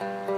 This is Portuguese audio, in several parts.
Na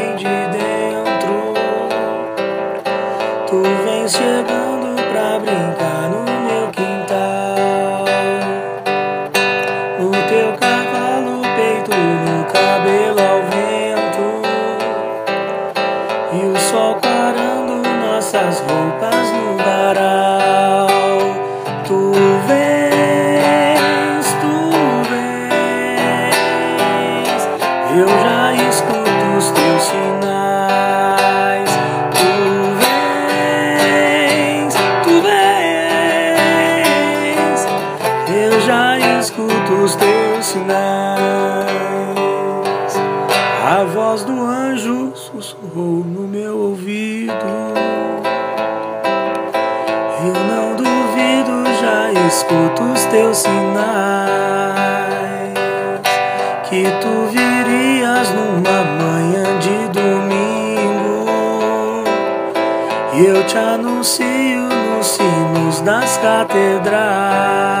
tu vens chegando pra brincar no meu escuto os teus sinais. A voz do anjo sussurrou no meu ouvido. Eu não duvido, já escuto os teus sinais. Que tu virias numa manhã de domingo. E eu te anuncio nos sinos das catedrais.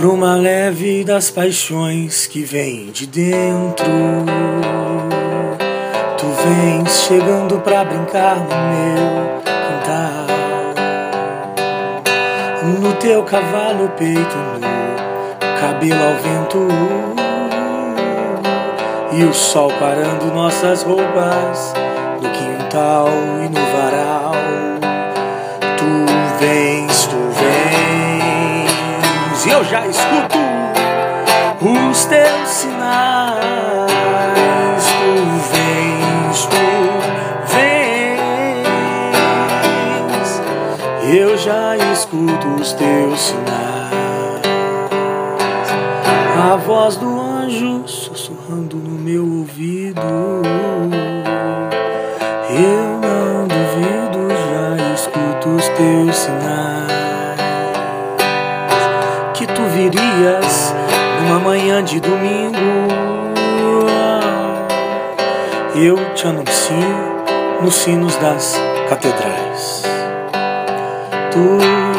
Bruma leve das paixões que vem de dentro. Tu vens chegando pra brincar no meu quintal. No teu cavalo, peito nu, cabelo ao vento. E o sol parando nossas roupas no quintal e no varal. Tu vens, tu vens, e eu já escuto os teus sinais. Tu vens, tu vens, eu já escuto os teus sinais. A voz do anjo sussurrando no meu ouvido. Eu não duvido, já escuto os teus sinais. Que tu virias numa manhã de domingo. Eu te anuncio nos sinos das catedrais. Tu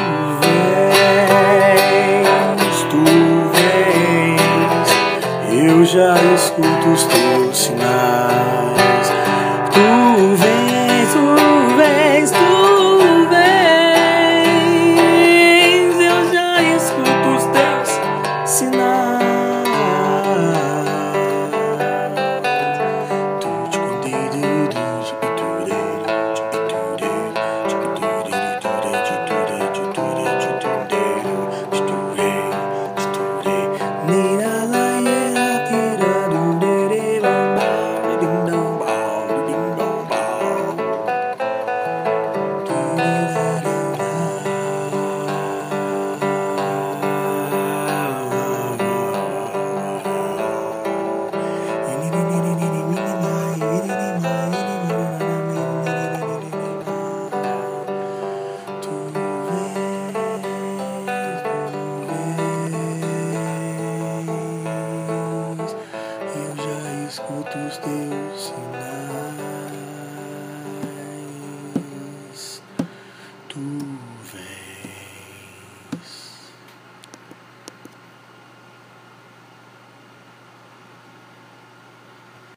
two.